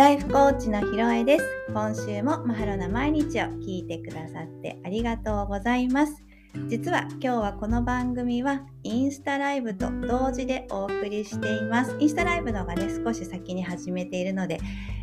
ライフコーチのひろえです。今週もマハロな毎日を聞いてくださってありがとうございます。実は今日はこの番組はインスタライブと同時でお送りしています。インスタライブの方がね、少し先に始めているので、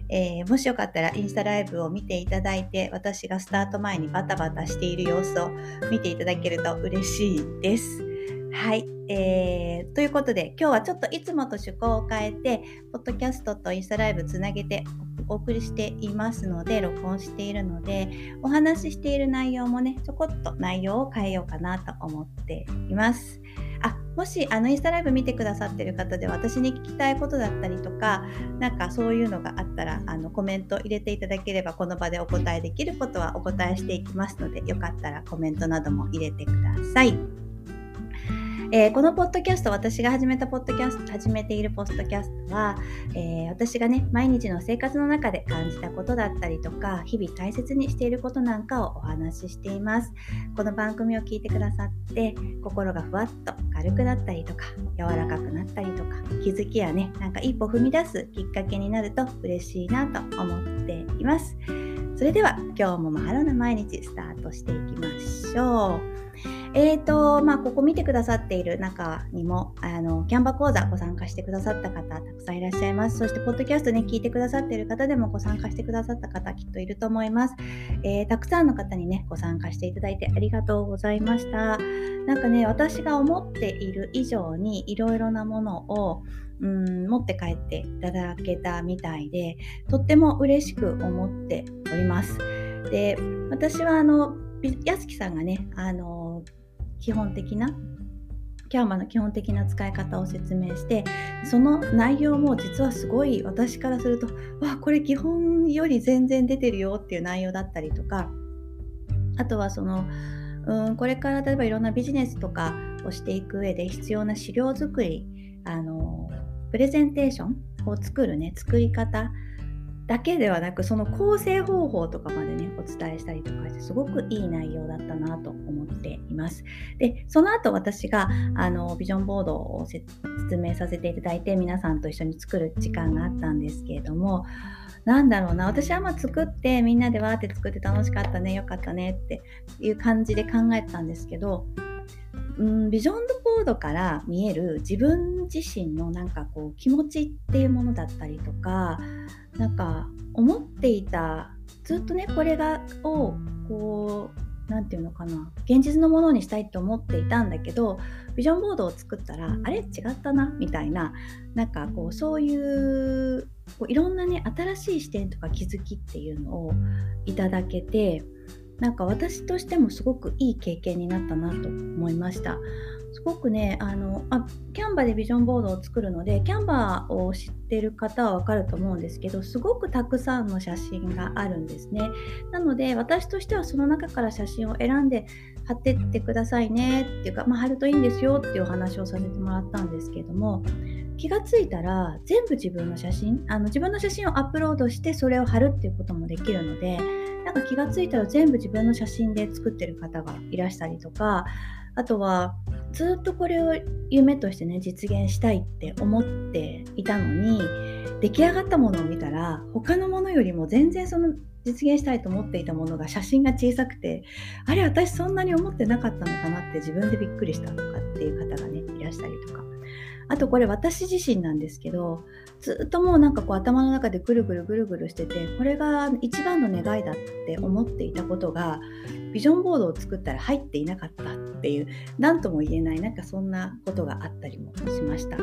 えー、もしよかったらインスタライブを見ていただいて、私がスタート前にバタバタしている様子を見ていただけると嬉しいです。はい。えー、ということで、今日はちょっといつもと趣向を変えて、ポッドキャストとインスタライブつなげてお送りしていますので、録音しているので、お話ししている内容もね、ちょこっと内容を変えようかなと思っています。あもしあのインスタライブ見てくださってる方で私に聞きたいことだったりとかなんかそういうのがあったらあのコメント入れていただければこの場でお答えできることはお答えしていきますのでよかったらコメントなども入れてください。えー、このポッドキャスト、私が始めたポッドキャスト、始めているポッドキャストは、えー、私がね、毎日の生活の中で感じたことだったりとか、日々大切にしていることなんかをお話ししています。この番組を聞いてくださって、心がふわっと軽くなったりとか、柔らかくなったりとか、気づきやね、なんか一歩踏み出すきっかけになると嬉しいなと思っています。それでは今日もマハロな毎日スタートしていきましょう。えーと、まあ、ここ見てくださっている中にも、あの、キャンバ講座ご参加してくださった方、たくさんいらっしゃいます。そして、ポッドキャストね、聞いてくださっている方でもご参加してくださった方、きっといると思います。えー、たくさんの方にね、ご参加していただいてありがとうございました。なんかね、私が思っている以上に、いろいろなものを、うん持って帰っていただけたみたいでとっても嬉しく思っております。で私はあのやすきさんがねあの基本的なキャンバの基本的な使い方を説明してその内容も実はすごい私からするとわこれ基本より全然出てるよっていう内容だったりとかあとはそのうんこれから例えばいろんなビジネスとかをしていく上で必要な資料作りあのプレゼンテーションを作るね作り方だけではなくその構成方法とかまでねお伝えしたりとかしてすごくいい内容だったなと思っています。でその後私があのビジョンボードを説明させていただいて皆さんと一緒に作る時間があったんですけれどもなんだろうな私はまあ作ってみんなでわーって作って楽しかったねよかったねっていう感じで考えてたんですけどうん、ビジョンボードから見える自分自身のなんかこう気持ちっていうものだったりとかなんか思っていたずっとねこれがをこう何て言うのかな現実のものにしたいと思っていたんだけどビジョンボードを作ったらあれ違ったなみたいななんかこうそういうこういろんなね新しい視点とか気づきっていうのをいただけてなんか私としてもすごくいい経験になったなと思いました。すごくねあのあキャンバでビジョンボードを作るのでキャンバーを知ってる方はわかると思うんですけどすごくたくさんの写真があるんですねなので私としてはその中から写真を選んで貼ってってくださいねっていうか、まあ、貼るといいんですよっていうお話をさせてもらったんですけども気がついたら全部自分の写真あの自分の写真をアップロードしてそれを貼るっていうこともできるのでなんか気が付いたら全部自分の写真で作ってる方がいらしたりとかあとはずっとこれを夢としてね実現したいって思っていたのに出来上がったものを見たら他のものよりも全然その実現したいと思っていたものが写真が小さくてあれ私そんなに思ってなかったのかなって自分でびっくりしたとかっていう方がねいらしたりとか。あとこれ私自身なんですけどずっともうなんかこう頭の中でぐるぐるぐるぐるしててこれが一番の願いだって思っていたことがビジョンボードを作ったら入っていなかったっていう何とも言えないなんかそんなことがあったりもしました。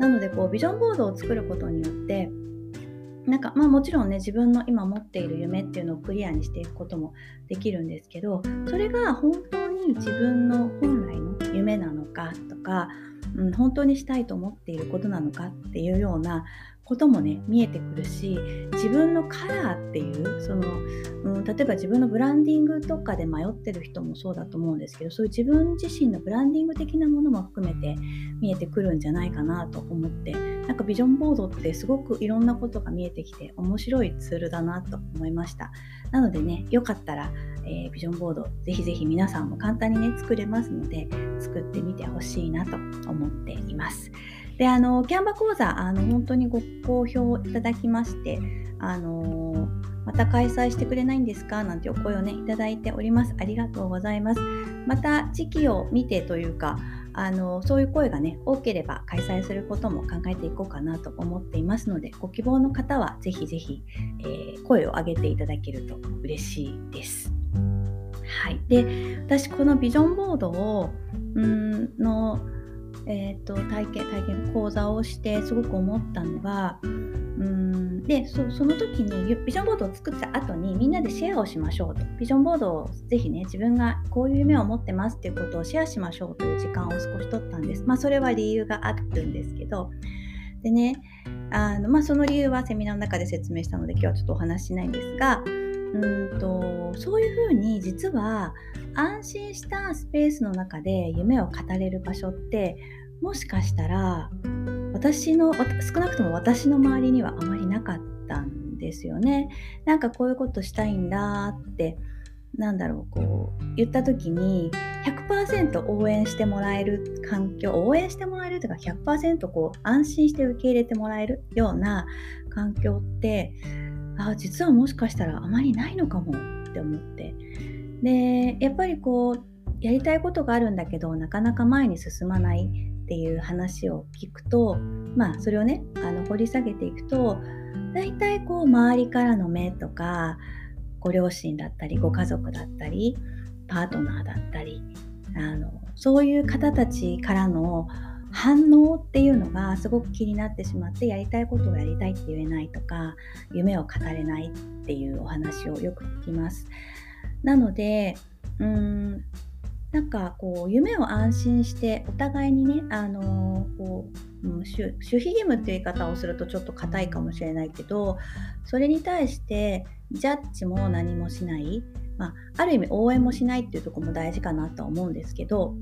なのでこうビジョンボードを作ることによってなんかまあもちろんね自分の今持っている夢っていうのをクリアにしていくこともできるんですけどそれが本当に自分の本来の夢なのかとかうん、本当にしたいと思っていることなのかっていうようなこともね見えてくるし自分のカラーっていうその、うん、例えば自分のブランディングとかで迷ってる人もそうだと思うんですけどそういう自分自身のブランディング的なものも含めて見えてくるんじゃないかなと思ってなんかビジョンボードってすごくいろんなことが見えてきて面白いツールだなと思いました。なのでねよかったら、えー、ビジョンボードぜひぜひ皆さんも簡単にね作れますので作ってみてほしいなと思っています。であのキャンバ講座あの本当にご好評いただきましてあのまた開催してくれないんですか？なんてお声をねいただいております。ありがとうございます。また時期を見てというかあのそういう声がね多ければ開催することも考えていこうかなと思っていますのでご希望の方はぜひぜひ、えー、声を上げていただけると嬉しいです。はい、で私このビジョンボードをんの、えーと、体験体験講座をしてすごく思ったのがうんでその時にビジョンボードを作った後にみんなでシェアをしましょうと。ビジョンボードをぜひね自分がこういう夢を持ってますっていうことをシェアしましょうという時間を少し取ったんです。まあそれは理由があるんですけど。でねあの、まあ、その理由はセミナーの中で説明したので今日はちょっとお話ししないんですがうんとそういうふうに実は安心したスペースの中で夢を語れる場所ってもしかしたら私の少なくとも私の周りにはあまりなかったんですよね。なんかこういうことしたいんだってなんだろうこう言った時に100%応援してもらえる環境応援してもらえるというか100%こう安心して受け入れてもらえるような環境ってあ実はもしかしたらあまりないのかもって思ってでやっぱりこうやりたいことがあるんだけどなかなか前に進まないっていう話を聞くとまあそれをねあの掘り下げていくと大体こう周りからの目とかご両親だったりご家族だったりパートナーだったりあのそういう方たちからの反応っていうのがすごく気になってしまってやりたいことをやりたいって言えないとか夢を語れないっていうお話をよく聞きます。なのでうんなんかこう夢を安心してお互いにね、あのー、こう、うん、守秘義務っていう言い方をするとちょっと硬いかもしれないけどそれに対してジャッジも何もしない、まあ、ある意味応援もしないっていうとこも大事かなとは思うんですけど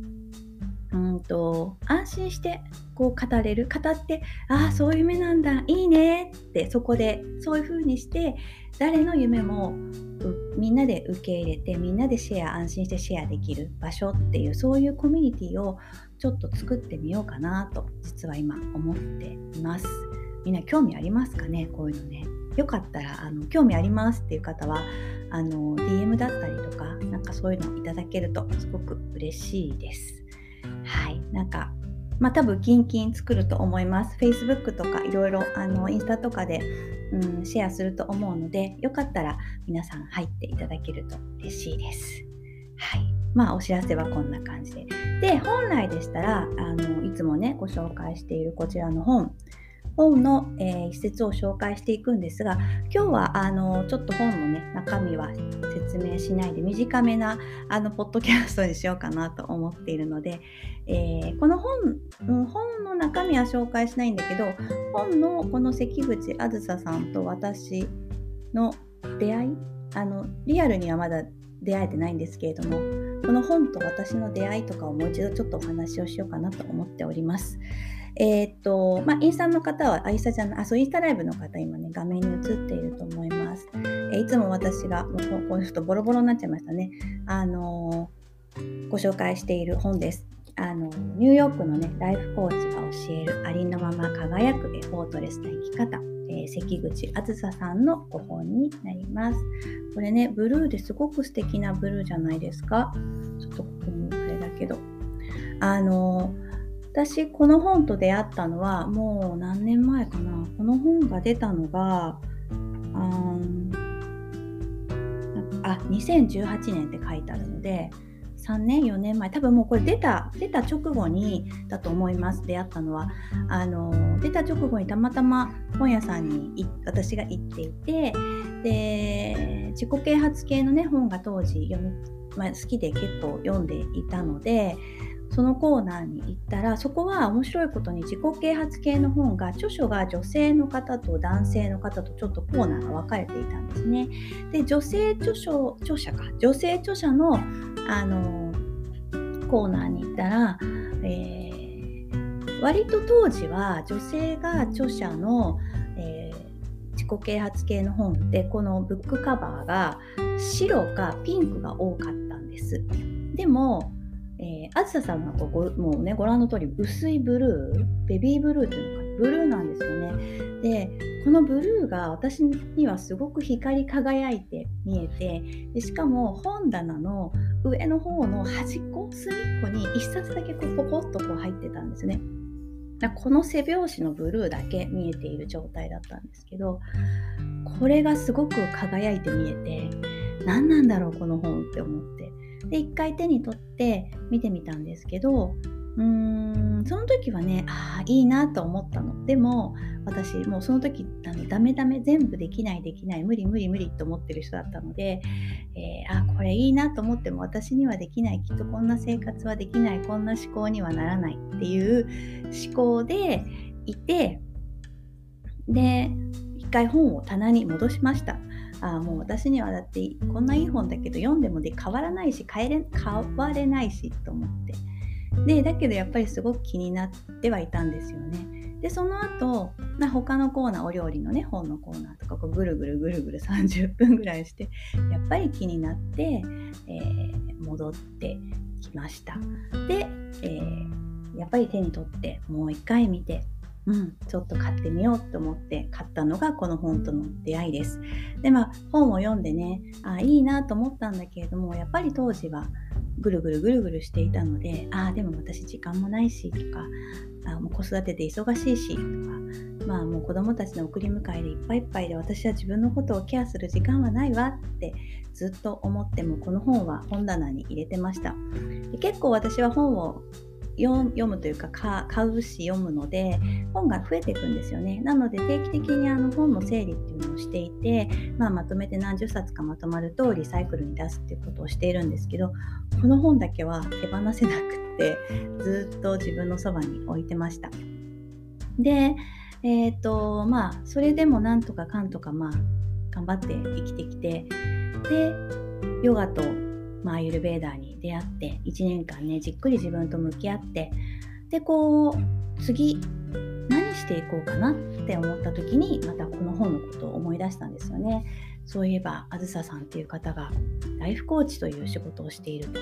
うんと安心してこう語れる。語ってああそういう夢なんだ。いいねってそこでそういう風にして誰の夢もみんなで受け入れてみんなでシェア安心してシェアできる場所っていうそういうコミュニティをちょっと作ってみようかなと実は今思っています。みんな興味ありますかね？こういうのね。よかったらあの興味ありますっていう方はあの DM だったりとかなんかそういうのいただけるとすごく嬉しいです。はい。なんかまあ多分キンキン作ると思います。Facebook とかいろいろあのインスタとかで、うん、シェアすると思うのでよかったら皆さん入っていただけると嬉しいです。はい。まあお知らせはこんな感じで。で本来でしたらあのいつもねご紹介しているこちらの本本の、えー、一節を紹介していくんですが今日はあのちょっと本の、ね、中身は説明しないで短めなあのポッドキャストにしようかなと思っているので、えー、この本、本の中身は紹介しないんだけど本のこの関口あずささんと私の出会いあのリアルにはまだ出会えてないんですけれどもこの本と私の出会いとかをもう一度ちょっとお話をしようかなと思っております。えー、っと、まあ、インスタの方は、あ、インスタじゃない、あ、そう、インスタライブの方、今ね、画面に映っていると思います。え、いつも私が、もうこういうとボロボロになっちゃいましたね。あのー、ご紹介している本です。あのニューヨークのね、ライフコーチが教えるありのまま輝くエフォートレスな生き方。えー、関口あずささんのご本になります。これね、ブルーですごく素敵なブルーじゃないですか。ちょっとここもあれだけど。あの私この本と出会ったのはもう何年前かな。この本が出たのがあ2018年って書いてあるので3年4年前。多分もうこれ出た出た直後にだと思います。出会ったのは。あの出た直後にたまたま本屋さんに私が行っていてで自己啓発系のね本が当時読み、まあ、好きで結構読んでいたのでそのコーナーに行ったらそこは面白いことに自己啓発系の本が著書が女性の方と男性の方とちょっとコーナーが分かれていたんですね。で女性著書著者か女性著者のあのコーナーに行ったら、えー、割と当時は女性が著者の、えー、自己啓発系の本ってこのブックカバーが白かピンクが多かったんです。でもえー、あずささんはこうごもうねご覧の通り薄いブルーベビーブルーっていうのかブルーなんですよね。でこのブルーが私にはすごく光り輝いて見えてでしかも本棚の上の方の端っこ隅っこに1冊だけこうポコッとこう入ってたんですね。この背表紙のブルーだけ見えている状態だったんですけどこれがすごく輝いて見えて何なんだろうこの本って思ってで一回手に取って見てみたんですけどうーんその時はねああいいなと思ったのでも私もうその時あのダメダメ全部できないできない無理無理無理と思ってる人だったので、えー、あこれいいなと思っても私にはできないきっとこんな生活はできないこんな思考にはならないっていう思考でいてで一回本を棚に戻しました。あもう私にはだってこんないい本だけど読んでもで変わらないし変えれ変われないしと思ってでだけどやっぱりすごく気になってはいたんですよね。でその後、まあ、他のコーナーお料理のね本のコーナーとかこうぐるぐるぐるぐる30分ぐらいしてやっぱり気になって、えー、戻ってきました。で、えー、やっぱり手に取ってもう一回見てうん、ちょっと買ってみようと思って買ったのがこの本との出会いです。でまあ本を読んでねあいいなと思ったんだけれどもやっぱり当時はぐるぐるぐるぐるしていたのでああでも私時間もないしとかあもう子育てで忙しいしとかまあもう子供たちの送り迎えでいっぱいいっぱいで私は自分のことをケアする時間はないわってずっと思ってもこの本は本棚に入れてましたで結構私は本を読むというか買うし読むので本が増えていくんですよね。なので定期的にあの本の整理っていうのをしていて、まあ、まとめて何十冊かまとまるとリサイクルに出すっていうことをしているんですけどこの本だけは手放せなくってずっと自分のそばに置いてました。でえっ、ー、とまあそれでもなんとかかんとかまあ頑張って生きてきてでヨガとまあ、アイルベーダーに出会って1年間ねじっくり自分と向き合ってでこう次何していこうかなって思った時にまたこの本のことを思い出したんですよね。そういえばあずささんっていう方がライフコーチという仕事をしていると。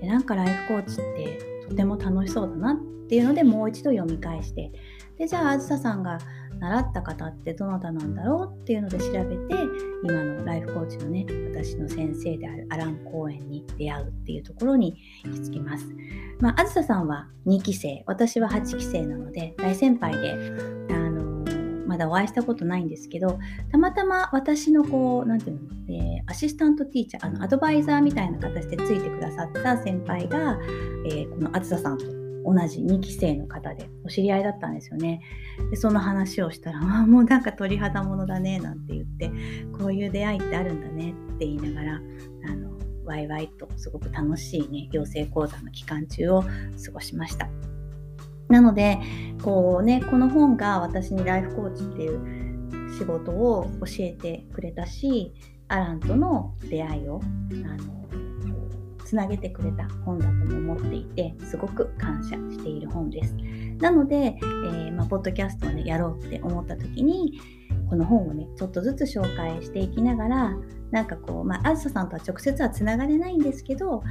でなんかライフコーチってとても楽しそうだなっていうのでもう一度読み返してでじゃああずささんが習った方ってどなたなんだろうっていうので調べて今のライフコーチのね私の先生であるアラン公園に出会うっていうところに行き着きます。まあ、ずささんは2期生私は8期生なので大先輩であのまだお会いしたことないんですけどたまたま私のこう何て言うの、えー、アシスタントティーチャーあのアドバイザーみたいな形でついてくださった先輩が、えー、このあずささんと同じ2期生の方でお知り合いだったんですよね。でその話をしたら「あ もうなんか鳥肌ものだね」なんて言ってこういう出会いってあるんだねって言いながらあのワイワイとすごく楽しいね養成講座の期間中を過ごしました。なのでこうねこの本が私にライフコーチっていう仕事を教えてくれたしアランとの出会いをあのつなげてくれた本だとも思っていてすごく感謝している本です。なので、えー、まあ、ポッドキャストをねやろうって思った時にこの本をねちょっとずつ紹介していきながらなんかこうまあずささんとは直接はつながれないんですけど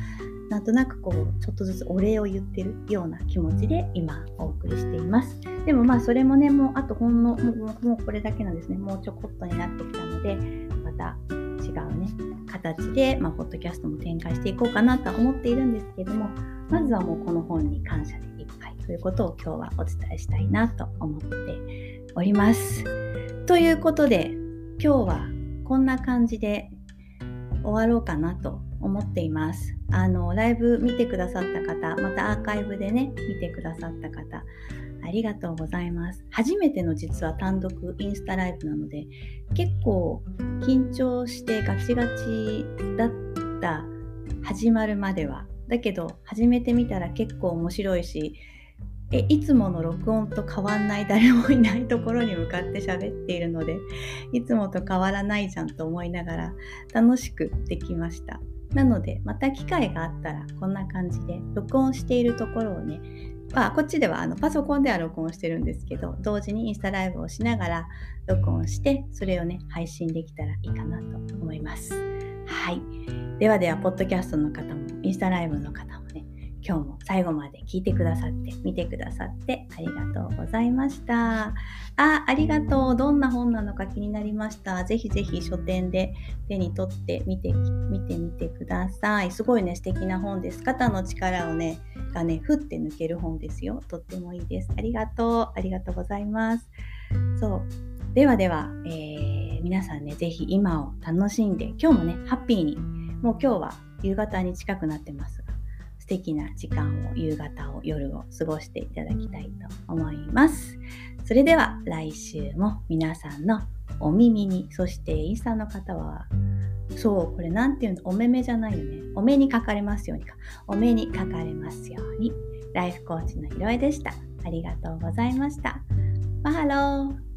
なんとなくこうちょっとずつお礼を言ってるような気持ちで今お送りしていますでもまあそれもねもうあとほんのもうこれだけなんですねもうちょこっとになってきたのでまた違うね形で、まあ、ポッドキャストも展開していこうかなとは思っているんですけれどもまずはもうこの本に感謝でいっぱいということを今日はお伝えしたいなと思っております。ということで今日はこんな感じで終わろうかなと思っています。あのライブ見てくださった方またアーカイブでね見てくださった方ありがとうございます。初めての実は単独インスタライブなので結構緊張してガチガチだった始まるまでは。だけど始めてみたら結構面白いしえいつもの録音と変わんない誰もいないところに向かって喋っているのでいつもと変わらないじゃんと思いながら楽しくできました。なのでまた機会があったらこんな感じで録音しているところをねまあ、こっちではあのパソコンでは録音してるんですけど同時にインスタライブをしながら録音してそれをね配信できたらいいかなと思います。はい。ではでは、ポッドキャストの方もインスタライブの方も今日も最後まで聞いてくださって見てくださってありがとうございました。あありがとう。どんな本なのか気になりました。ぜひぜひ書店で手に取って見て見てみてください。すごいね素敵な本です。肩の力をねがねふって抜ける本ですよ。とってもいいです。ありがとう。ありがとうございます。そう。ではでは、えー、皆さんねぜひ今を楽しんで今日もねハッピーに。もう今日は夕方に近くなってますが敵な時間を夕方を夜を過ごしてい。ただきたい。と思い。ますそれでは来週も皆さんのお耳にそしてインスタの方はそうこれ何て言うのお目目じゃない。よねお目にかかれますようにかお目にかかれますようにライフコーチのひろえでしたありがとうござい。ましたマハロー